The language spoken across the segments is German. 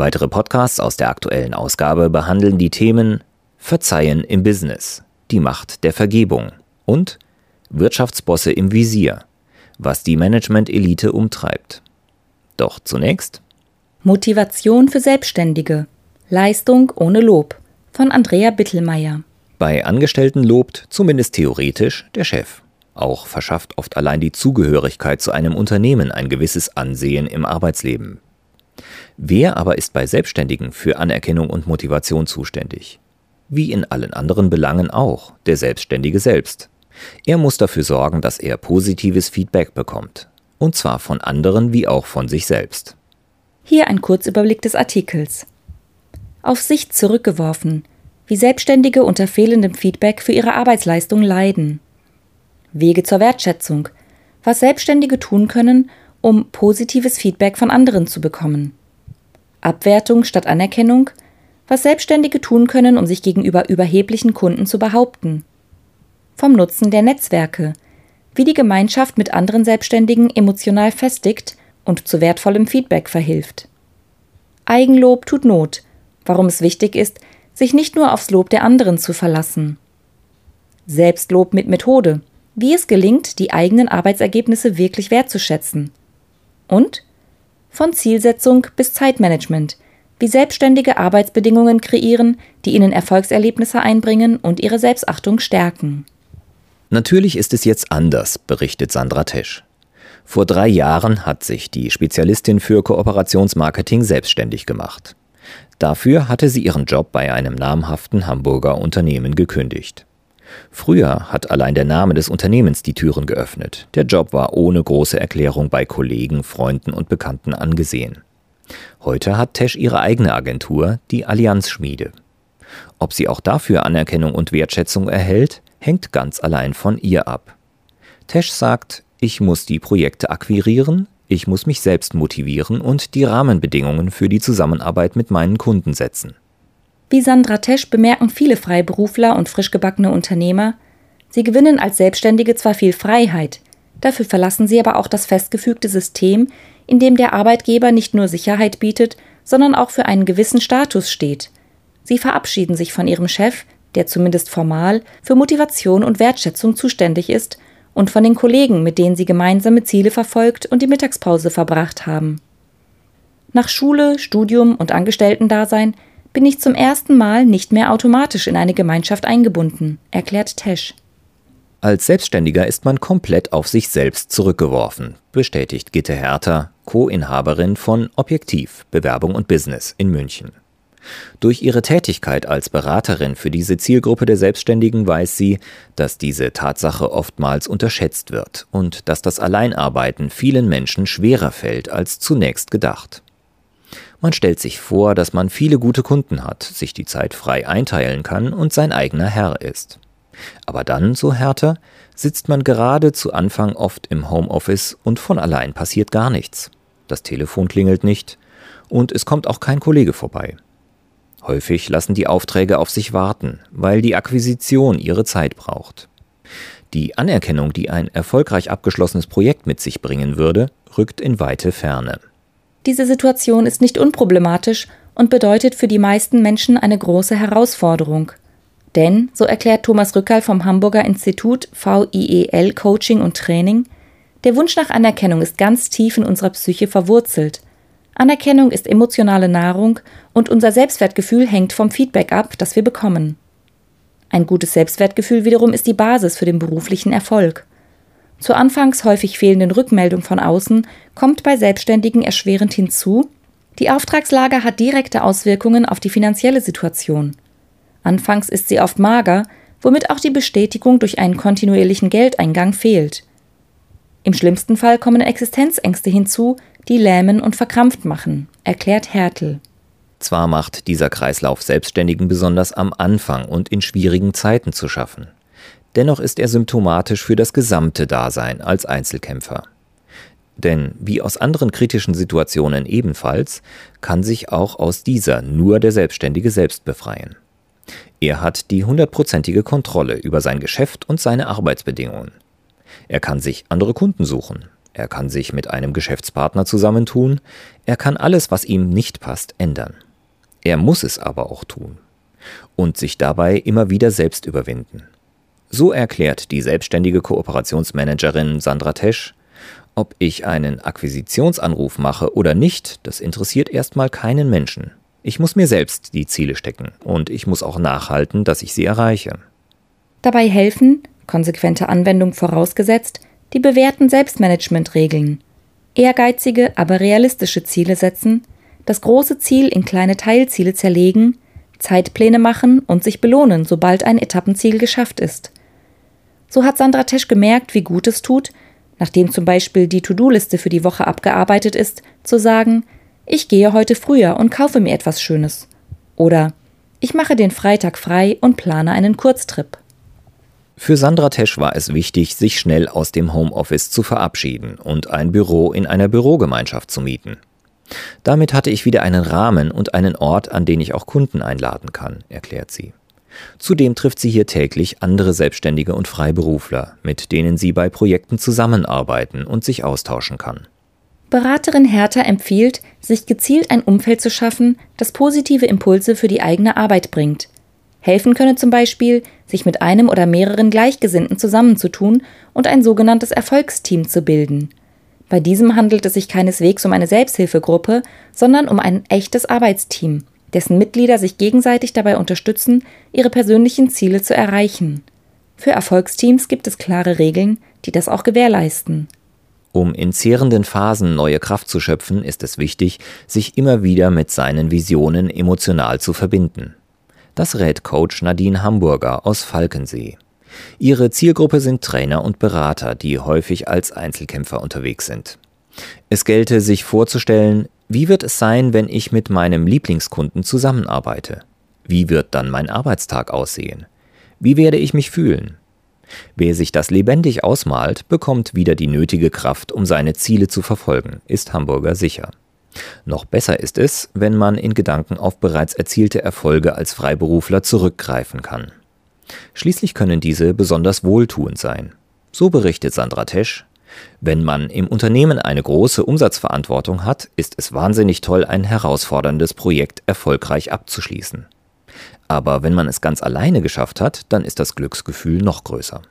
Weitere Podcasts aus der aktuellen Ausgabe behandeln die Themen Verzeihen im Business, die Macht der Vergebung und Wirtschaftsbosse im Visier, was die Management-Elite umtreibt. Doch zunächst Motivation für Selbstständige. Leistung ohne Lob von Andrea Bittelmeier. Bei Angestellten lobt, zumindest theoretisch, der Chef. Auch verschafft oft allein die Zugehörigkeit zu einem Unternehmen ein gewisses Ansehen im Arbeitsleben. Wer aber ist bei Selbstständigen für Anerkennung und Motivation zuständig? Wie in allen anderen Belangen auch, der Selbstständige selbst. Er muss dafür sorgen, dass er positives Feedback bekommt. Und zwar von anderen wie auch von sich selbst. Hier ein Kurzüberblick des Artikels. Auf sich zurückgeworfen, wie Selbstständige unter fehlendem Feedback für ihre Arbeitsleistung leiden. Wege zur Wertschätzung, was Selbstständige tun können, um positives Feedback von anderen zu bekommen. Abwertung statt Anerkennung, was Selbstständige tun können, um sich gegenüber überheblichen Kunden zu behaupten. Vom Nutzen der Netzwerke, wie die Gemeinschaft mit anderen Selbstständigen emotional festigt und zu wertvollem Feedback verhilft. Eigenlob tut Not, warum es wichtig ist, sich nicht nur aufs Lob der anderen zu verlassen. Selbstlob mit Methode, wie es gelingt, die eigenen Arbeitsergebnisse wirklich wertzuschätzen. Und von Zielsetzung bis Zeitmanagement, wie selbstständige Arbeitsbedingungen kreieren, die ihnen Erfolgserlebnisse einbringen und ihre Selbstachtung stärken. Natürlich ist es jetzt anders, berichtet Sandra Tesch. Vor drei Jahren hat sich die Spezialistin für Kooperationsmarketing selbstständig gemacht. Dafür hatte sie ihren Job bei einem namhaften Hamburger Unternehmen gekündigt. Früher hat allein der Name des Unternehmens die Türen geöffnet. Der Job war ohne große Erklärung bei Kollegen, Freunden und Bekannten angesehen. Heute hat Tesch ihre eigene Agentur, die Allianz Schmiede. Ob sie auch dafür Anerkennung und Wertschätzung erhält, hängt ganz allein von ihr ab. Tesch sagt, ich muss die Projekte akquirieren, ich muss mich selbst motivieren und die Rahmenbedingungen für die Zusammenarbeit mit meinen Kunden setzen. Wie Sandra Tesch bemerken viele Freiberufler und frischgebackene Unternehmer, sie gewinnen als Selbstständige zwar viel Freiheit, dafür verlassen sie aber auch das festgefügte System, in dem der Arbeitgeber nicht nur Sicherheit bietet, sondern auch für einen gewissen Status steht. Sie verabschieden sich von ihrem Chef, der zumindest formal für Motivation und Wertschätzung zuständig ist, und von den Kollegen, mit denen sie gemeinsame Ziele verfolgt und die Mittagspause verbracht haben. Nach Schule, Studium und Angestellten-Dasein bin ich zum ersten Mal nicht mehr automatisch in eine Gemeinschaft eingebunden, erklärt Tesch. Als Selbstständiger ist man komplett auf sich selbst zurückgeworfen, bestätigt Gitte Hertha, Co-Inhaberin von Objektiv, Bewerbung und Business in München. Durch ihre Tätigkeit als Beraterin für diese Zielgruppe der Selbstständigen weiß sie, dass diese Tatsache oftmals unterschätzt wird und dass das Alleinarbeiten vielen Menschen schwerer fällt als zunächst gedacht. Man stellt sich vor, dass man viele gute Kunden hat, sich die Zeit frei einteilen kann und sein eigener Herr ist. Aber dann, so Hertha, sitzt man gerade zu Anfang oft im Homeoffice und von allein passiert gar nichts. Das Telefon klingelt nicht und es kommt auch kein Kollege vorbei. Häufig lassen die Aufträge auf sich warten, weil die Akquisition ihre Zeit braucht. Die Anerkennung, die ein erfolgreich abgeschlossenes Projekt mit sich bringen würde, rückt in weite Ferne. Diese Situation ist nicht unproblematisch und bedeutet für die meisten Menschen eine große Herausforderung. Denn, so erklärt Thomas Rückal vom Hamburger Institut VIEL Coaching und Training, der Wunsch nach Anerkennung ist ganz tief in unserer Psyche verwurzelt. Anerkennung ist emotionale Nahrung und unser Selbstwertgefühl hängt vom Feedback ab, das wir bekommen. Ein gutes Selbstwertgefühl wiederum ist die Basis für den beruflichen Erfolg. Zur anfangs häufig fehlenden Rückmeldung von außen kommt bei Selbstständigen erschwerend hinzu, die Auftragslage hat direkte Auswirkungen auf die finanzielle Situation. Anfangs ist sie oft mager, womit auch die Bestätigung durch einen kontinuierlichen Geldeingang fehlt. Im schlimmsten Fall kommen Existenzängste hinzu, die lähmen und verkrampft machen, erklärt Hertel. Zwar macht dieser Kreislauf Selbstständigen besonders am Anfang und in schwierigen Zeiten zu schaffen. Dennoch ist er symptomatisch für das gesamte Dasein als Einzelkämpfer. Denn wie aus anderen kritischen Situationen ebenfalls, kann sich auch aus dieser nur der Selbstständige selbst befreien. Er hat die hundertprozentige Kontrolle über sein Geschäft und seine Arbeitsbedingungen. Er kann sich andere Kunden suchen, er kann sich mit einem Geschäftspartner zusammentun, er kann alles, was ihm nicht passt, ändern. Er muss es aber auch tun und sich dabei immer wieder selbst überwinden. So erklärt die selbstständige Kooperationsmanagerin Sandra Tesch, ob ich einen Akquisitionsanruf mache oder nicht, das interessiert erstmal keinen Menschen. Ich muss mir selbst die Ziele stecken und ich muss auch nachhalten, dass ich sie erreiche. Dabei helfen, konsequente Anwendung vorausgesetzt, die bewährten Selbstmanagementregeln. Ehrgeizige, aber realistische Ziele setzen, das große Ziel in kleine Teilziele zerlegen, Zeitpläne machen und sich belohnen, sobald ein Etappenziel geschafft ist. So hat Sandra Tesch gemerkt, wie gut es tut, nachdem zum Beispiel die To-Do-Liste für die Woche abgearbeitet ist, zu sagen, ich gehe heute früher und kaufe mir etwas Schönes. Oder ich mache den Freitag frei und plane einen Kurztrip. Für Sandra Tesch war es wichtig, sich schnell aus dem Homeoffice zu verabschieden und ein Büro in einer Bürogemeinschaft zu mieten. Damit hatte ich wieder einen Rahmen und einen Ort, an den ich auch Kunden einladen kann, erklärt sie. Zudem trifft sie hier täglich andere Selbstständige und Freiberufler, mit denen sie bei Projekten zusammenarbeiten und sich austauschen kann. Beraterin Hertha empfiehlt, sich gezielt ein Umfeld zu schaffen, das positive Impulse für die eigene Arbeit bringt. Helfen könne zum Beispiel, sich mit einem oder mehreren Gleichgesinnten zusammenzutun und ein sogenanntes Erfolgsteam zu bilden. Bei diesem handelt es sich keineswegs um eine Selbsthilfegruppe, sondern um ein echtes Arbeitsteam, dessen Mitglieder sich gegenseitig dabei unterstützen, ihre persönlichen Ziele zu erreichen. Für Erfolgsteams gibt es klare Regeln, die das auch gewährleisten. Um in zehrenden Phasen neue Kraft zu schöpfen, ist es wichtig, sich immer wieder mit seinen Visionen emotional zu verbinden. Das rät Coach Nadine Hamburger aus Falkensee. Ihre Zielgruppe sind Trainer und Berater, die häufig als Einzelkämpfer unterwegs sind. Es gelte sich vorzustellen, wie wird es sein, wenn ich mit meinem Lieblingskunden zusammenarbeite? Wie wird dann mein Arbeitstag aussehen? Wie werde ich mich fühlen? Wer sich das lebendig ausmalt, bekommt wieder die nötige Kraft, um seine Ziele zu verfolgen, ist Hamburger sicher. Noch besser ist es, wenn man in Gedanken auf bereits erzielte Erfolge als Freiberufler zurückgreifen kann. Schließlich können diese besonders wohltuend sein. So berichtet Sandra Tesch, wenn man im Unternehmen eine große Umsatzverantwortung hat, ist es wahnsinnig toll, ein herausforderndes Projekt erfolgreich abzuschließen. Aber wenn man es ganz alleine geschafft hat, dann ist das Glücksgefühl noch größer.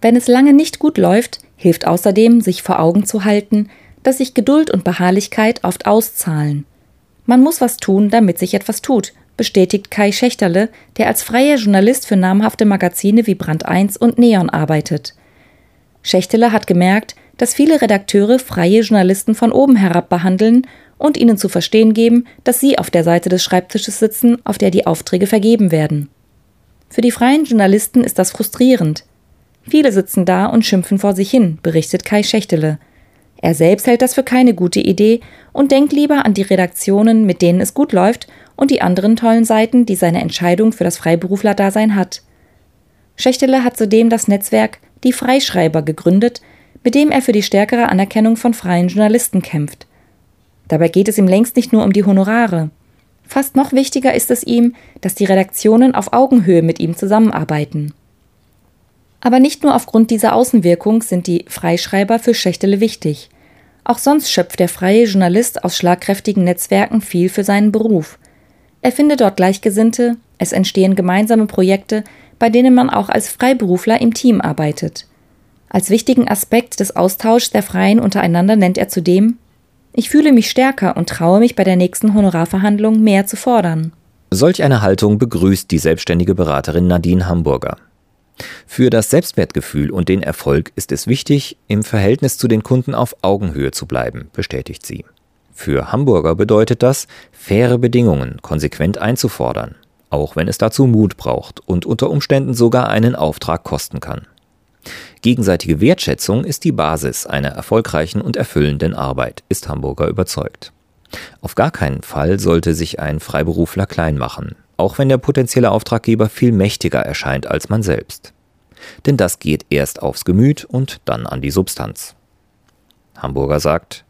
Wenn es lange nicht gut läuft, hilft außerdem, sich vor Augen zu halten, dass sich Geduld und Beharrlichkeit oft auszahlen. Man muss was tun, damit sich etwas tut, bestätigt Kai Schächterle, der als freier Journalist für namhafte Magazine wie Brand 1 und Neon arbeitet. Schächtele hat gemerkt, dass viele Redakteure freie Journalisten von oben herab behandeln und ihnen zu verstehen geben, dass sie auf der Seite des Schreibtisches sitzen, auf der die Aufträge vergeben werden. Für die freien Journalisten ist das frustrierend. Viele sitzen da und schimpfen vor sich hin, berichtet Kai Schächtele. Er selbst hält das für keine gute Idee und denkt lieber an die Redaktionen, mit denen es gut läuft, und die anderen tollen Seiten, die seine Entscheidung für das Freiberuflerdasein hat. Schächtele hat zudem das Netzwerk die Freischreiber gegründet, mit dem er für die stärkere Anerkennung von freien Journalisten kämpft. Dabei geht es ihm längst nicht nur um die Honorare. Fast noch wichtiger ist es ihm, dass die Redaktionen auf Augenhöhe mit ihm zusammenarbeiten. Aber nicht nur aufgrund dieser Außenwirkung sind die Freischreiber für Schächtele wichtig. Auch sonst schöpft der freie Journalist aus schlagkräftigen Netzwerken viel für seinen Beruf. Er findet dort Gleichgesinnte, es entstehen gemeinsame Projekte, bei denen man auch als Freiberufler im Team arbeitet. Als wichtigen Aspekt des Austauschs der Freien untereinander nennt er zudem Ich fühle mich stärker und traue mich bei der nächsten Honorarverhandlung mehr zu fordern. Solch eine Haltung begrüßt die selbstständige Beraterin Nadine Hamburger. Für das Selbstwertgefühl und den Erfolg ist es wichtig, im Verhältnis zu den Kunden auf Augenhöhe zu bleiben, bestätigt sie. Für Hamburger bedeutet das, faire Bedingungen konsequent einzufordern, auch wenn es dazu Mut braucht und unter Umständen sogar einen Auftrag kosten kann. Gegenseitige Wertschätzung ist die Basis einer erfolgreichen und erfüllenden Arbeit, ist Hamburger überzeugt. Auf gar keinen Fall sollte sich ein Freiberufler klein machen, auch wenn der potenzielle Auftraggeber viel mächtiger erscheint als man selbst. Denn das geht erst aufs Gemüt und dann an die Substanz. Hamburger sagt,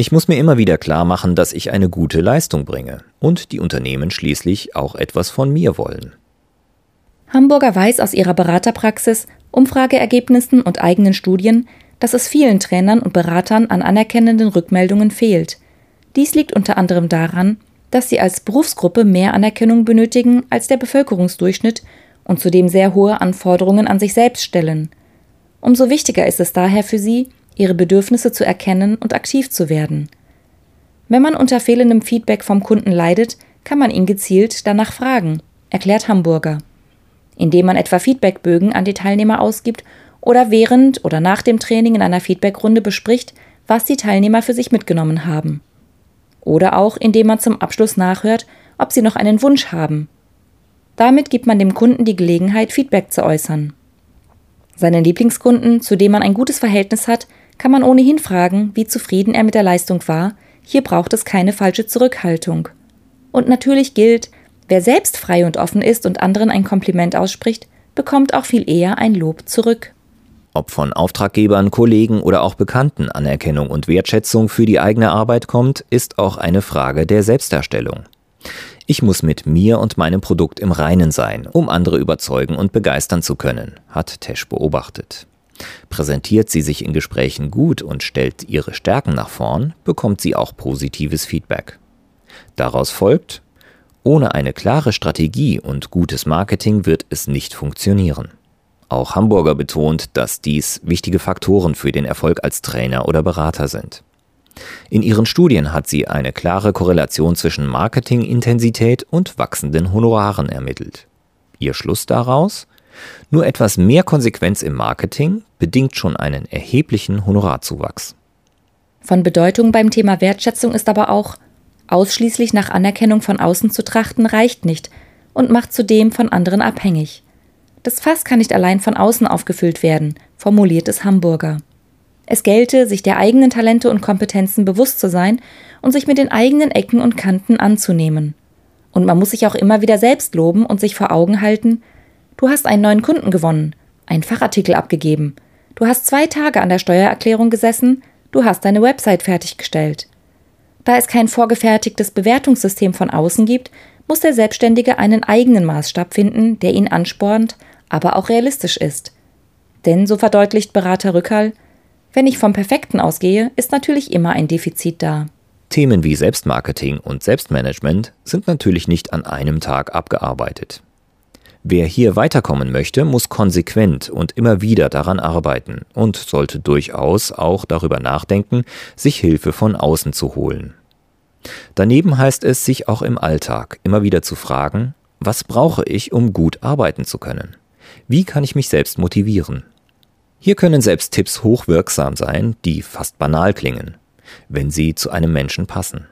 ich muss mir immer wieder klar machen, dass ich eine gute Leistung bringe und die Unternehmen schließlich auch etwas von mir wollen. Hamburger weiß aus ihrer Beraterpraxis, Umfrageergebnissen und eigenen Studien, dass es vielen Trainern und Beratern an anerkennenden Rückmeldungen fehlt. Dies liegt unter anderem daran, dass sie als Berufsgruppe mehr Anerkennung benötigen als der Bevölkerungsdurchschnitt und zudem sehr hohe Anforderungen an sich selbst stellen. Umso wichtiger ist es daher für sie, ihre Bedürfnisse zu erkennen und aktiv zu werden. Wenn man unter fehlendem Feedback vom Kunden leidet, kann man ihn gezielt danach fragen, erklärt Hamburger. Indem man etwa Feedbackbögen an die Teilnehmer ausgibt oder während oder nach dem Training in einer Feedbackrunde bespricht, was die Teilnehmer für sich mitgenommen haben. Oder auch indem man zum Abschluss nachhört, ob sie noch einen Wunsch haben. Damit gibt man dem Kunden die Gelegenheit, Feedback zu äußern. Seinen Lieblingskunden, zu dem man ein gutes Verhältnis hat, kann man ohnehin fragen, wie zufrieden er mit der Leistung war. Hier braucht es keine falsche Zurückhaltung. Und natürlich gilt, wer selbst frei und offen ist und anderen ein Kompliment ausspricht, bekommt auch viel eher ein Lob zurück. Ob von Auftraggebern, Kollegen oder auch Bekannten Anerkennung und Wertschätzung für die eigene Arbeit kommt, ist auch eine Frage der Selbstdarstellung. Ich muss mit mir und meinem Produkt im Reinen sein, um andere überzeugen und begeistern zu können, hat Tesch beobachtet. Präsentiert sie sich in Gesprächen gut und stellt ihre Stärken nach vorn, bekommt sie auch positives Feedback. Daraus folgt, ohne eine klare Strategie und gutes Marketing wird es nicht funktionieren. Auch Hamburger betont, dass dies wichtige Faktoren für den Erfolg als Trainer oder Berater sind. In ihren Studien hat sie eine klare Korrelation zwischen Marketingintensität und wachsenden Honoraren ermittelt. Ihr Schluss daraus? Nur etwas mehr Konsequenz im Marketing bedingt schon einen erheblichen Honorarzuwachs. Von Bedeutung beim Thema Wertschätzung ist aber auch, ausschließlich nach Anerkennung von außen zu trachten reicht nicht und macht zudem von anderen abhängig. Das Fass kann nicht allein von außen aufgefüllt werden, formuliert es Hamburger. Es gelte, sich der eigenen Talente und Kompetenzen bewusst zu sein und sich mit den eigenen Ecken und Kanten anzunehmen. Und man muss sich auch immer wieder selbst loben und sich vor Augen halten, du hast einen neuen Kunden gewonnen, einen Fachartikel abgegeben, du hast zwei Tage an der Steuererklärung gesessen, du hast deine Website fertiggestellt. Da es kein vorgefertigtes Bewertungssystem von außen gibt, muss der Selbstständige einen eigenen Maßstab finden, der ihn anspornt, aber auch realistisch ist. Denn, so verdeutlicht Berater Rückhall, wenn ich vom Perfekten ausgehe, ist natürlich immer ein Defizit da. Themen wie Selbstmarketing und Selbstmanagement sind natürlich nicht an einem Tag abgearbeitet. Wer hier weiterkommen möchte, muss konsequent und immer wieder daran arbeiten und sollte durchaus auch darüber nachdenken, sich Hilfe von außen zu holen. Daneben heißt es, sich auch im Alltag immer wieder zu fragen, was brauche ich, um gut arbeiten zu können? Wie kann ich mich selbst motivieren? Hier können selbst Tipps hochwirksam sein, die fast banal klingen, wenn sie zu einem Menschen passen.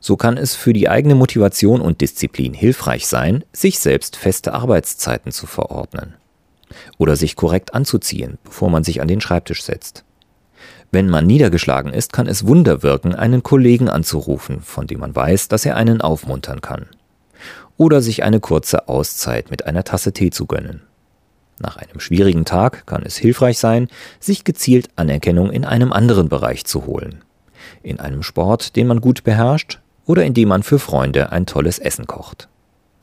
So kann es für die eigene Motivation und Disziplin hilfreich sein, sich selbst feste Arbeitszeiten zu verordnen oder sich korrekt anzuziehen, bevor man sich an den Schreibtisch setzt. Wenn man niedergeschlagen ist, kann es Wunder wirken, einen Kollegen anzurufen, von dem man weiß, dass er einen aufmuntern kann. Oder sich eine kurze Auszeit mit einer Tasse Tee zu gönnen. Nach einem schwierigen Tag kann es hilfreich sein, sich gezielt Anerkennung in einem anderen Bereich zu holen. In einem Sport, den man gut beherrscht, oder indem man für Freunde ein tolles Essen kocht.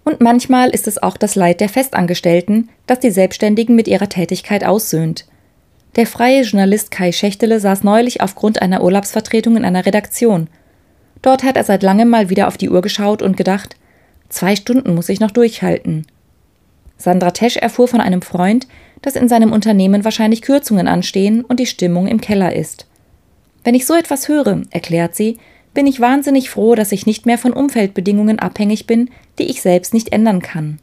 Und manchmal ist es auch das Leid der Festangestellten, das die Selbstständigen mit ihrer Tätigkeit aussöhnt. Der freie Journalist Kai Schächtele saß neulich aufgrund einer Urlaubsvertretung in einer Redaktion. Dort hat er seit langem mal wieder auf die Uhr geschaut und gedacht, zwei Stunden muss ich noch durchhalten. Sandra Tesch erfuhr von einem Freund, dass in seinem Unternehmen wahrscheinlich Kürzungen anstehen und die Stimmung im Keller ist. Wenn ich so etwas höre, erklärt sie, bin ich wahnsinnig froh, dass ich nicht mehr von Umfeldbedingungen abhängig bin, die ich selbst nicht ändern kann.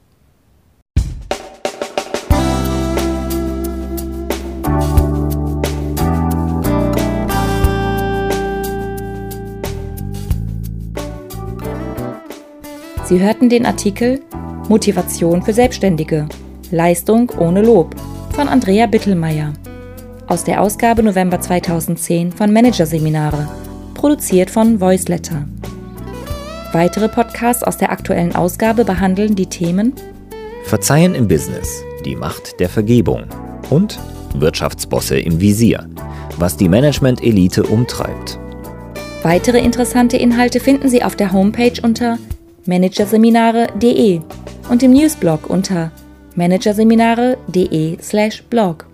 Sie hörten den Artikel Motivation für Selbstständige. Leistung ohne Lob von Andrea Bittelmeier. Aus der Ausgabe November 2010 von Managerseminare. Produziert von Voiceletter. Weitere Podcasts aus der aktuellen Ausgabe behandeln die Themen Verzeihen im Business, die Macht der Vergebung und Wirtschaftsbosse im Visier, was die Management-Elite umtreibt. Weitere interessante Inhalte finden Sie auf der Homepage unter managerseminare.de und im Newsblog unter managerseminare.de/blog.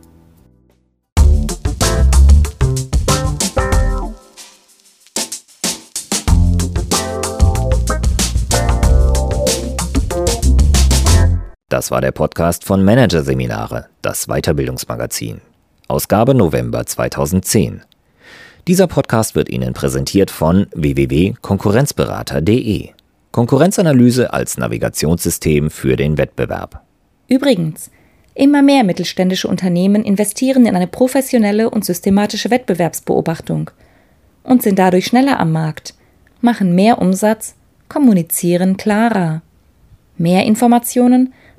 Das war der Podcast von Managerseminare, das Weiterbildungsmagazin. Ausgabe November 2010. Dieser Podcast wird Ihnen präsentiert von www.konkurrenzberater.de. Konkurrenzanalyse als Navigationssystem für den Wettbewerb. Übrigens, immer mehr mittelständische Unternehmen investieren in eine professionelle und systematische Wettbewerbsbeobachtung und sind dadurch schneller am Markt, machen mehr Umsatz, kommunizieren klarer. Mehr Informationen